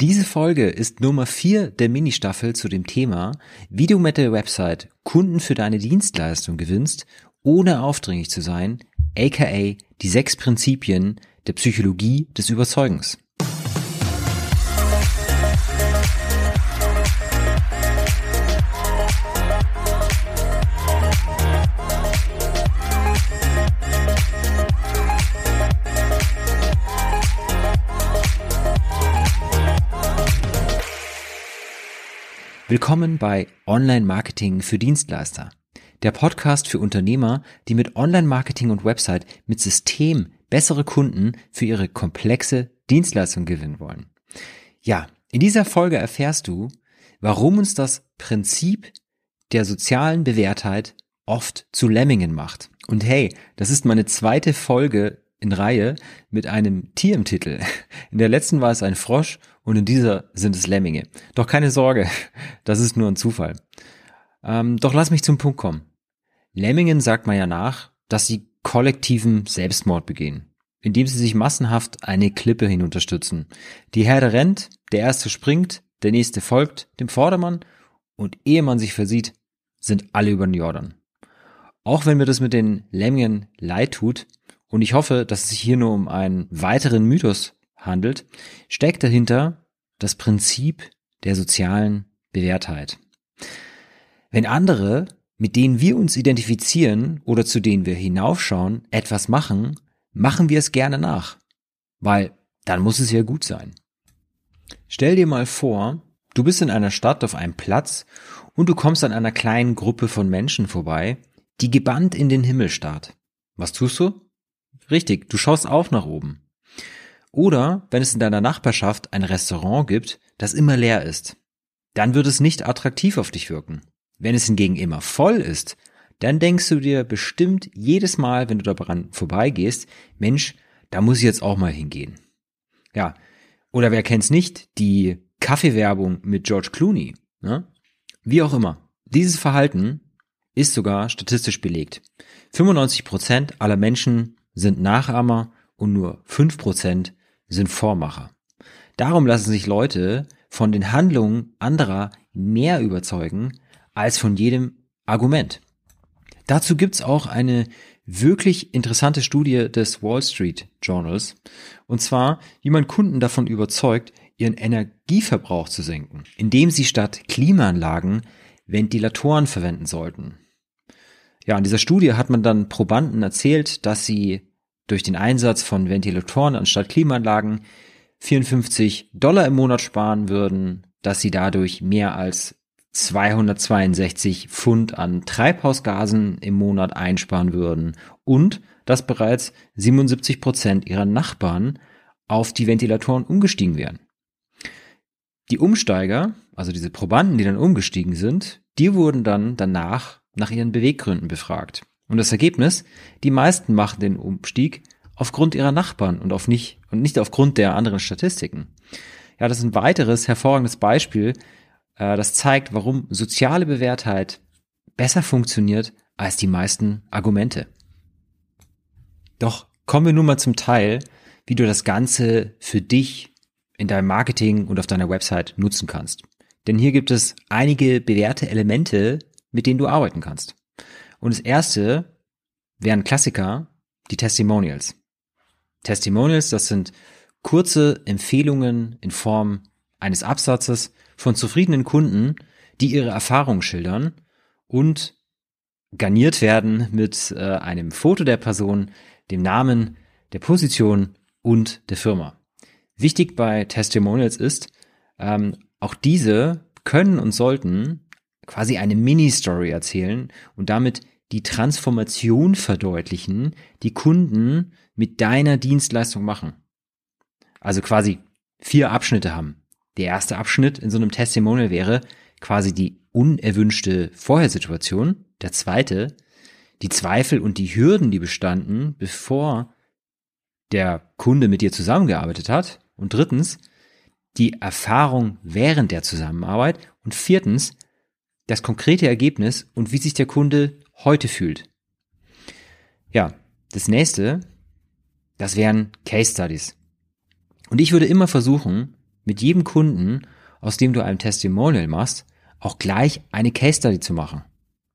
Diese Folge ist Nummer 4 der Ministaffel zu dem Thema, wie du mit der Website Kunden für deine Dienstleistung gewinnst, ohne aufdringlich zu sein, aka die sechs Prinzipien der Psychologie des Überzeugens. Willkommen bei Online Marketing für Dienstleister. Der Podcast für Unternehmer, die mit Online Marketing und Website mit System bessere Kunden für ihre komplexe Dienstleistung gewinnen wollen. Ja, in dieser Folge erfährst du, warum uns das Prinzip der sozialen Bewährtheit oft zu Lemmingen macht. Und hey, das ist meine zweite Folge in Reihe mit einem Tier im Titel. In der letzten war es ein Frosch und in dieser sind es Lemminge. Doch keine Sorge, das ist nur ein Zufall. Ähm, doch lass mich zum Punkt kommen. Lemmingen sagt man ja nach, dass sie kollektiven Selbstmord begehen, indem sie sich massenhaft eine Klippe hinunterstützen. Die Herde rennt, der erste springt, der nächste folgt dem Vordermann und ehe man sich versieht, sind alle über den Jordan. Auch wenn mir das mit den Lemmingen leid tut, und ich hoffe, dass es sich hier nur um einen weiteren Mythos handelt, steckt dahinter das Prinzip der sozialen Bewährtheit. Wenn andere, mit denen wir uns identifizieren oder zu denen wir hinaufschauen, etwas machen, machen wir es gerne nach, weil dann muss es ja gut sein. Stell dir mal vor, du bist in einer Stadt auf einem Platz und du kommst an einer kleinen Gruppe von Menschen vorbei, die gebannt in den Himmel starrt. Was tust du? Richtig, du schaust auch nach oben. Oder wenn es in deiner Nachbarschaft ein Restaurant gibt, das immer leer ist, dann wird es nicht attraktiv auf dich wirken. Wenn es hingegen immer voll ist, dann denkst du dir bestimmt jedes Mal, wenn du daran vorbeigehst, Mensch, da muss ich jetzt auch mal hingehen. Ja, oder wer kennt's nicht, die Kaffeewerbung mit George Clooney. Ne? Wie auch immer. Dieses Verhalten ist sogar statistisch belegt. 95 Prozent aller Menschen sind Nachahmer und nur 5% sind Vormacher. Darum lassen sich Leute von den Handlungen anderer mehr überzeugen als von jedem Argument. Dazu gibt's auch eine wirklich interessante Studie des Wall Street Journals, und zwar, wie man Kunden davon überzeugt, ihren Energieverbrauch zu senken, indem sie statt Klimaanlagen Ventilatoren verwenden sollten. Ja, in dieser Studie hat man dann Probanden erzählt, dass sie durch den Einsatz von Ventilatoren anstatt Klimaanlagen 54 Dollar im Monat sparen würden, dass sie dadurch mehr als 262 Pfund an Treibhausgasen im Monat einsparen würden und dass bereits 77 Prozent ihrer Nachbarn auf die Ventilatoren umgestiegen wären. Die Umsteiger, also diese Probanden, die dann umgestiegen sind, die wurden dann danach nach ihren Beweggründen befragt. Und das Ergebnis, die meisten machen den Umstieg aufgrund ihrer Nachbarn und auf nicht, und nicht aufgrund der anderen Statistiken. Ja, das ist ein weiteres hervorragendes Beispiel, äh, das zeigt, warum soziale Bewährtheit besser funktioniert als die meisten Argumente. Doch kommen wir nun mal zum Teil, wie du das Ganze für dich in deinem Marketing und auf deiner Website nutzen kannst. Denn hier gibt es einige bewährte Elemente, mit denen du arbeiten kannst. Und das erste wären Klassiker, die Testimonials. Testimonials, das sind kurze Empfehlungen in Form eines Absatzes von zufriedenen Kunden, die ihre Erfahrungen schildern und garniert werden mit äh, einem Foto der Person, dem Namen, der Position und der Firma. Wichtig bei Testimonials ist, ähm, auch diese können und sollten quasi eine Mini-Story erzählen und damit die Transformation verdeutlichen, die Kunden mit deiner Dienstleistung machen. Also quasi vier Abschnitte haben. Der erste Abschnitt in so einem Testimonial wäre quasi die unerwünschte Vorhersituation. Der zweite, die Zweifel und die Hürden, die bestanden, bevor der Kunde mit dir zusammengearbeitet hat. Und drittens, die Erfahrung während der Zusammenarbeit. Und viertens, das konkrete Ergebnis und wie sich der Kunde heute fühlt. Ja, das nächste, das wären Case Studies. Und ich würde immer versuchen, mit jedem Kunden, aus dem du ein Testimonial machst, auch gleich eine Case Study zu machen.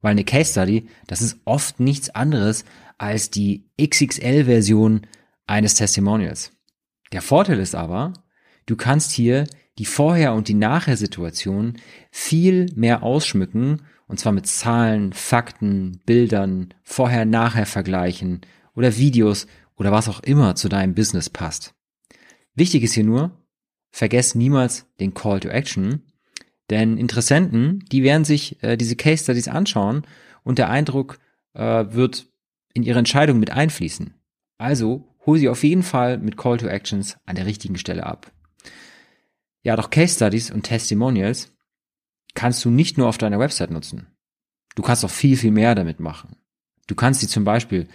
Weil eine Case Study, das ist oft nichts anderes als die XXL-Version eines Testimonials. Der Vorteil ist aber, du kannst hier die Vorher- und die Nachher-Situation viel mehr ausschmücken, und zwar mit Zahlen, Fakten, Bildern, Vorher-Nachher vergleichen oder Videos oder was auch immer zu deinem Business passt. Wichtig ist hier nur, vergesst niemals den Call to Action, denn Interessenten, die werden sich äh, diese Case Studies anschauen und der Eindruck äh, wird in ihre Entscheidung mit einfließen. Also hol sie auf jeden Fall mit Call to Actions an der richtigen Stelle ab. Ja, doch Case Studies und Testimonials kannst du nicht nur auf deiner Website nutzen. Du kannst auch viel, viel mehr damit machen. Du kannst sie zum Beispiel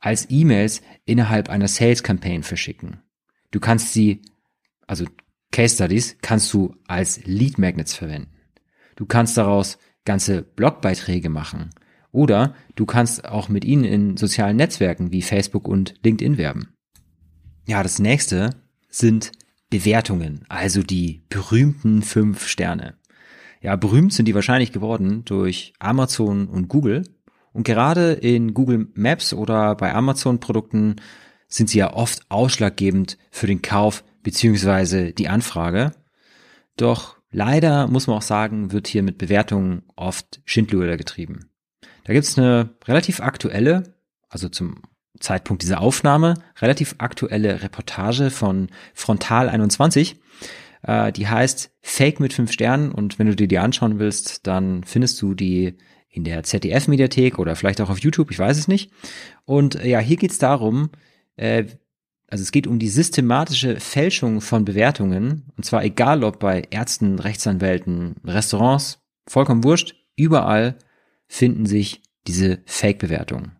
als E-Mails innerhalb einer Sales Campaign verschicken. Du kannst sie, also Case Studies, kannst du als Lead Magnets verwenden. Du kannst daraus ganze Blogbeiträge machen. Oder du kannst auch mit ihnen in sozialen Netzwerken wie Facebook und LinkedIn werben. Ja, das nächste sind Bewertungen, also die berühmten fünf Sterne. Ja, berühmt sind die wahrscheinlich geworden durch Amazon und Google. Und gerade in Google Maps oder bei Amazon-Produkten sind sie ja oft ausschlaggebend für den Kauf beziehungsweise die Anfrage. Doch leider muss man auch sagen, wird hier mit Bewertungen oft Schindluder getrieben. Da gibt's eine relativ aktuelle, also zum Zeitpunkt dieser Aufnahme relativ aktuelle Reportage von Frontal 21. Äh, die heißt Fake mit fünf Sternen und wenn du dir die anschauen willst, dann findest du die in der ZDF-Mediathek oder vielleicht auch auf YouTube, ich weiß es nicht. Und äh, ja, hier geht es darum, äh, also es geht um die systematische Fälschung von Bewertungen, und zwar egal ob bei Ärzten, Rechtsanwälten, Restaurants, vollkommen wurscht, überall finden sich diese Fake-Bewertungen.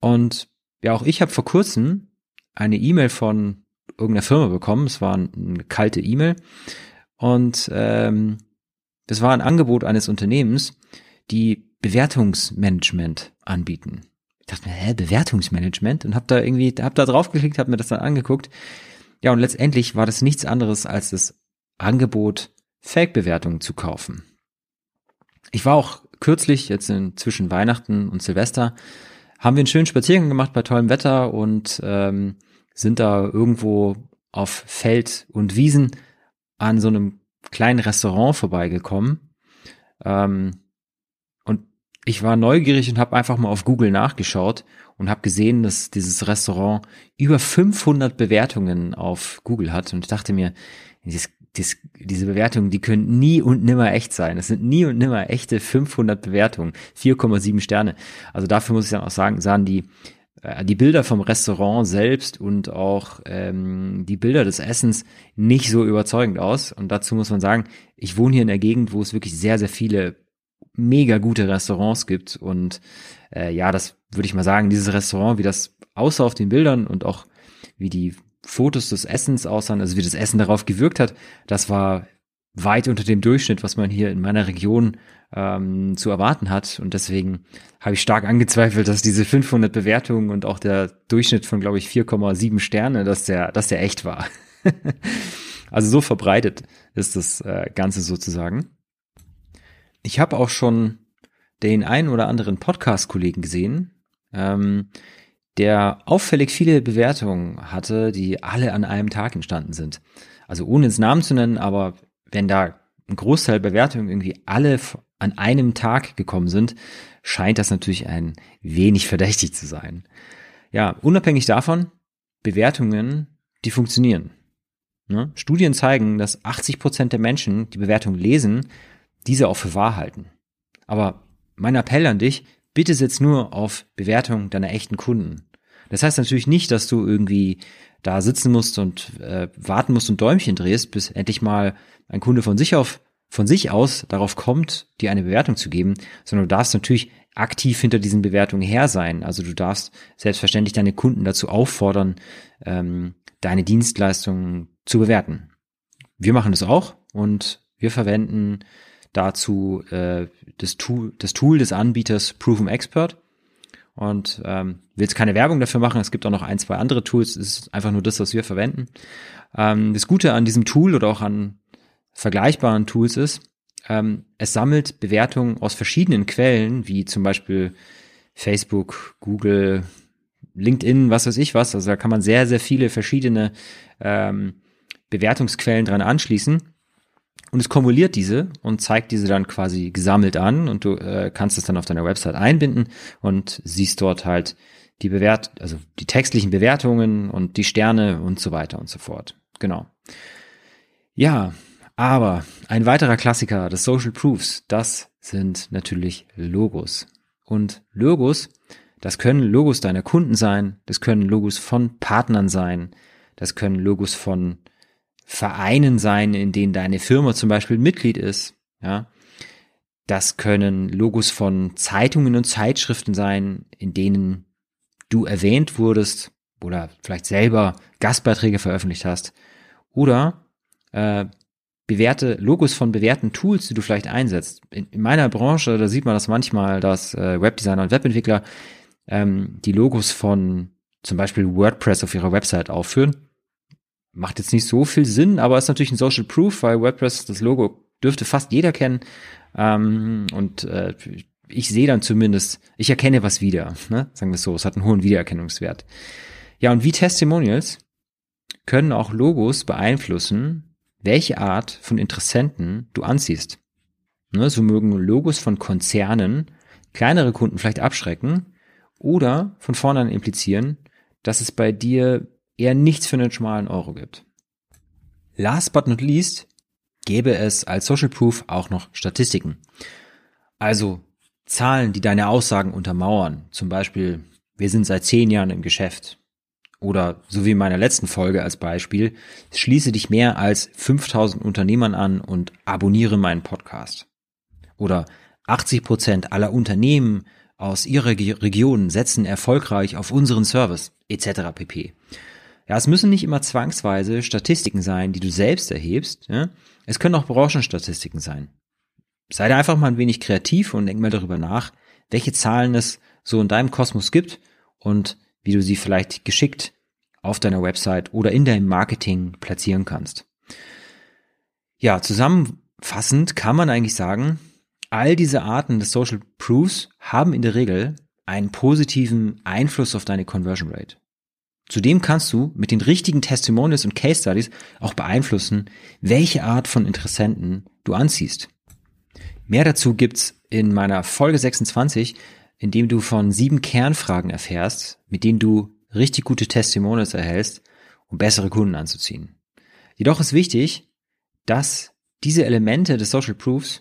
Und ja, auch ich habe vor kurzem eine E-Mail von irgendeiner Firma bekommen. Es war eine kalte E-Mail. Und ähm, das war ein Angebot eines Unternehmens, die Bewertungsmanagement anbieten. Ich dachte mir, hä, Bewertungsmanagement? Und habe da irgendwie, hab da draufgeklickt, habe mir das dann angeguckt. Ja, und letztendlich war das nichts anderes als das Angebot, Fake-Bewertungen zu kaufen. Ich war auch kürzlich, jetzt zwischen Weihnachten und Silvester, haben wir einen schönen Spaziergang gemacht bei tollem Wetter und ähm, sind da irgendwo auf Feld und Wiesen an so einem kleinen Restaurant vorbeigekommen. Ähm, und ich war neugierig und habe einfach mal auf Google nachgeschaut und habe gesehen, dass dieses Restaurant über 500 Bewertungen auf Google hat. Und ich dachte mir, das dies, diese Bewertungen, die können nie und nimmer echt sein. Es sind nie und nimmer echte 500 Bewertungen, 4,7 Sterne. Also dafür muss ich dann auch sagen, sahen die die Bilder vom Restaurant selbst und auch ähm, die Bilder des Essens nicht so überzeugend aus. Und dazu muss man sagen, ich wohne hier in der Gegend, wo es wirklich sehr, sehr viele mega gute Restaurants gibt. Und äh, ja, das würde ich mal sagen, dieses Restaurant, wie das aussah auf den Bildern und auch wie die Fotos des Essens aussahen, also wie das Essen darauf gewirkt hat, das war weit unter dem Durchschnitt, was man hier in meiner Region ähm, zu erwarten hat. Und deswegen habe ich stark angezweifelt, dass diese 500 Bewertungen und auch der Durchschnitt von, glaube ich, 4,7 Sterne, dass der, dass der echt war. also so verbreitet ist das äh, Ganze sozusagen. Ich habe auch schon den einen oder anderen Podcast-Kollegen gesehen, ähm, der auffällig viele Bewertungen hatte, die alle an einem Tag entstanden sind. Also ohne ins Namen zu nennen, aber wenn da ein Großteil Bewertungen irgendwie alle an einem Tag gekommen sind, scheint das natürlich ein wenig verdächtig zu sein. Ja, unabhängig davon, Bewertungen, die funktionieren. Ne? Studien zeigen, dass 80 Prozent der Menschen, die Bewertung lesen, diese auch für wahr halten. Aber mein Appell an dich, bitte setz nur auf Bewertung deiner echten Kunden. Das heißt natürlich nicht, dass du irgendwie da sitzen musst und äh, warten musst und Däumchen drehst, bis endlich mal ein Kunde von sich auf von sich aus darauf kommt, dir eine Bewertung zu geben, sondern du darfst natürlich aktiv hinter diesen Bewertungen her sein. Also du darfst selbstverständlich deine Kunden dazu auffordern, ähm, deine Dienstleistungen zu bewerten. Wir machen das auch und wir verwenden dazu äh, das, Tool, das Tool des Anbieters Proven Expert. und ähm, willst keine Werbung dafür machen. Es gibt auch noch ein, zwei andere Tools. Es ist einfach nur das, was wir verwenden. Ähm, das Gute an diesem Tool oder auch an vergleichbaren Tools ist, ähm, es sammelt Bewertungen aus verschiedenen Quellen, wie zum Beispiel Facebook, Google, LinkedIn, was weiß ich was. Also da kann man sehr, sehr viele verschiedene ähm, Bewertungsquellen dran anschließen. Und es kumuliert diese und zeigt diese dann quasi gesammelt an und du äh, kannst es dann auf deiner Website einbinden und siehst dort halt die Bewert, also die textlichen Bewertungen und die Sterne und so weiter und so fort. Genau. Ja, aber ein weiterer Klassiker des Social Proofs, das sind natürlich Logos. Und Logos, das können Logos deiner Kunden sein, das können Logos von Partnern sein, das können Logos von Vereinen sein, in denen deine Firma zum Beispiel Mitglied ist, ja. Das können Logos von Zeitungen und Zeitschriften sein, in denen du erwähnt wurdest oder vielleicht selber Gastbeiträge veröffentlicht hast. Oder äh, bewährte Logos von bewährten Tools, die du vielleicht einsetzt. In, in meiner Branche, da sieht man das manchmal, dass äh, Webdesigner und Webentwickler ähm, die Logos von zum Beispiel WordPress auf ihrer Website aufführen. Macht jetzt nicht so viel Sinn, aber ist natürlich ein Social Proof, weil WordPress, das Logo dürfte fast jeder kennen. Ähm, und äh, ich sehe dann zumindest, ich erkenne was wieder, ne? sagen wir es so, es hat einen hohen Wiedererkennungswert. Ja, und wie Testimonials können auch Logos beeinflussen, welche Art von Interessenten du anziehst. Ne, so mögen Logos von Konzernen kleinere Kunden vielleicht abschrecken oder von vornherein implizieren, dass es bei dir eher nichts für einen schmalen Euro gibt. Last but not least gäbe es als Social Proof auch noch Statistiken. Also Zahlen, die deine Aussagen untermauern. Zum Beispiel, wir sind seit zehn Jahren im Geschäft. Oder so wie in meiner letzten Folge als Beispiel, schließe dich mehr als 5000 Unternehmern an und abonniere meinen Podcast. Oder 80 Prozent aller Unternehmen aus ihrer Region setzen erfolgreich auf unseren Service, etc. pp. Ja, es müssen nicht immer zwangsweise Statistiken sein, die du selbst erhebst. Ja? Es können auch Branchenstatistiken sein. Sei da einfach mal ein wenig kreativ und denk mal darüber nach, welche Zahlen es so in deinem Kosmos gibt und wie du sie vielleicht geschickt auf deiner Website oder in deinem Marketing platzieren kannst. Ja, zusammenfassend kann man eigentlich sagen, all diese Arten des Social Proofs haben in der Regel einen positiven Einfluss auf deine Conversion Rate. Zudem kannst du mit den richtigen Testimonials und Case Studies auch beeinflussen, welche Art von Interessenten du anziehst. Mehr dazu gibt's in meiner Folge 26, in dem du von sieben Kernfragen erfährst, mit denen du richtig gute Testimonials erhältst, um bessere Kunden anzuziehen. Jedoch ist wichtig, dass diese Elemente des Social Proofs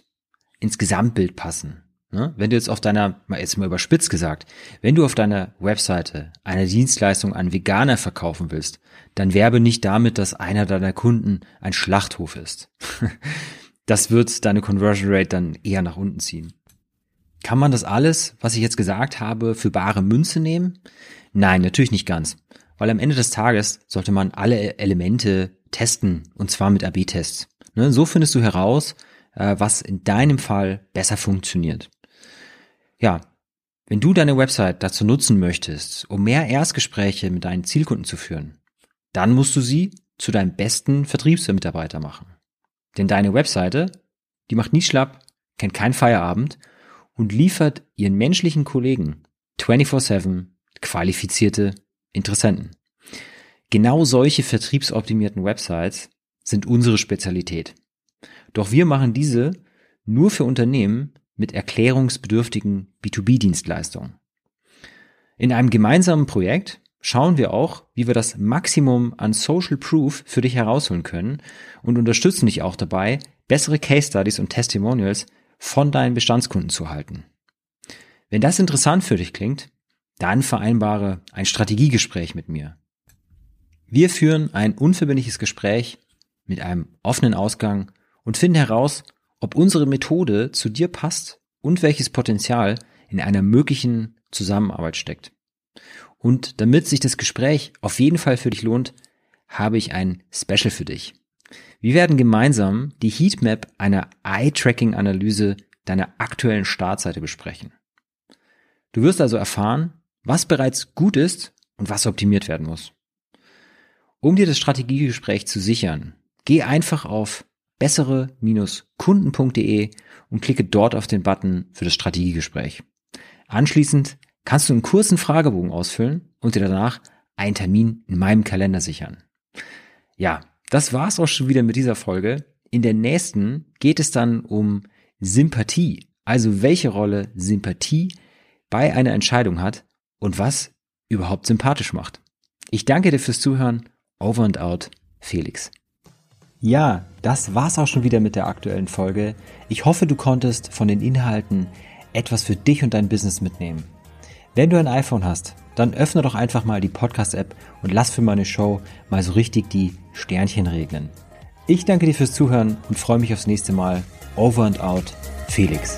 ins Gesamtbild passen. Ne? Wenn du jetzt auf deiner, jetzt mal überspitzt gesagt, wenn du auf deiner Webseite eine Dienstleistung an Veganer verkaufen willst, dann werbe nicht damit, dass einer deiner Kunden ein Schlachthof ist. das wird deine Conversion Rate dann eher nach unten ziehen. Kann man das alles, was ich jetzt gesagt habe, für bare Münze nehmen? Nein, natürlich nicht ganz. Weil am Ende des Tages sollte man alle Elemente testen, und zwar mit AB-Tests. Ne? So findest du heraus, äh, was in deinem Fall besser funktioniert. Ja, wenn du deine Website dazu nutzen möchtest, um mehr Erstgespräche mit deinen Zielkunden zu führen, dann musst du sie zu deinem besten Vertriebsmitarbeiter machen. Denn deine Webseite, die macht nie schlapp, kennt keinen Feierabend und liefert ihren menschlichen Kollegen 24-7 qualifizierte Interessenten. Genau solche vertriebsoptimierten Websites sind unsere Spezialität. Doch wir machen diese nur für Unternehmen mit erklärungsbedürftigen B2B-Dienstleistungen. In einem gemeinsamen Projekt schauen wir auch, wie wir das Maximum an Social Proof für dich herausholen können und unterstützen dich auch dabei, bessere Case Studies und Testimonials von deinen Bestandskunden zu halten. Wenn das interessant für dich klingt, dann vereinbare ein Strategiegespräch mit mir. Wir führen ein unverbindliches Gespräch mit einem offenen Ausgang und finden heraus, ob unsere Methode zu dir passt und welches Potenzial in einer möglichen Zusammenarbeit steckt. Und damit sich das Gespräch auf jeden Fall für dich lohnt, habe ich ein Special für dich. Wir werden gemeinsam die Heatmap einer Eye-Tracking-Analyse deiner aktuellen Startseite besprechen. Du wirst also erfahren, was bereits gut ist und was optimiert werden muss. Um dir das Strategiegespräch zu sichern, geh einfach auf bessere-kunden.de und klicke dort auf den Button für das Strategiegespräch. Anschließend kannst du einen kurzen Fragebogen ausfüllen und dir danach einen Termin in meinem Kalender sichern. Ja, das war's auch schon wieder mit dieser Folge. In der nächsten geht es dann um Sympathie, also welche Rolle Sympathie bei einer Entscheidung hat und was überhaupt sympathisch macht. Ich danke dir fürs Zuhören. Over and out, Felix. Ja, das war's auch schon wieder mit der aktuellen Folge. Ich hoffe, du konntest von den Inhalten etwas für dich und dein Business mitnehmen. Wenn du ein iPhone hast, dann öffne doch einfach mal die Podcast-App und lass für meine Show mal so richtig die Sternchen regnen. Ich danke dir fürs Zuhören und freue mich aufs nächste Mal. Over and out, Felix.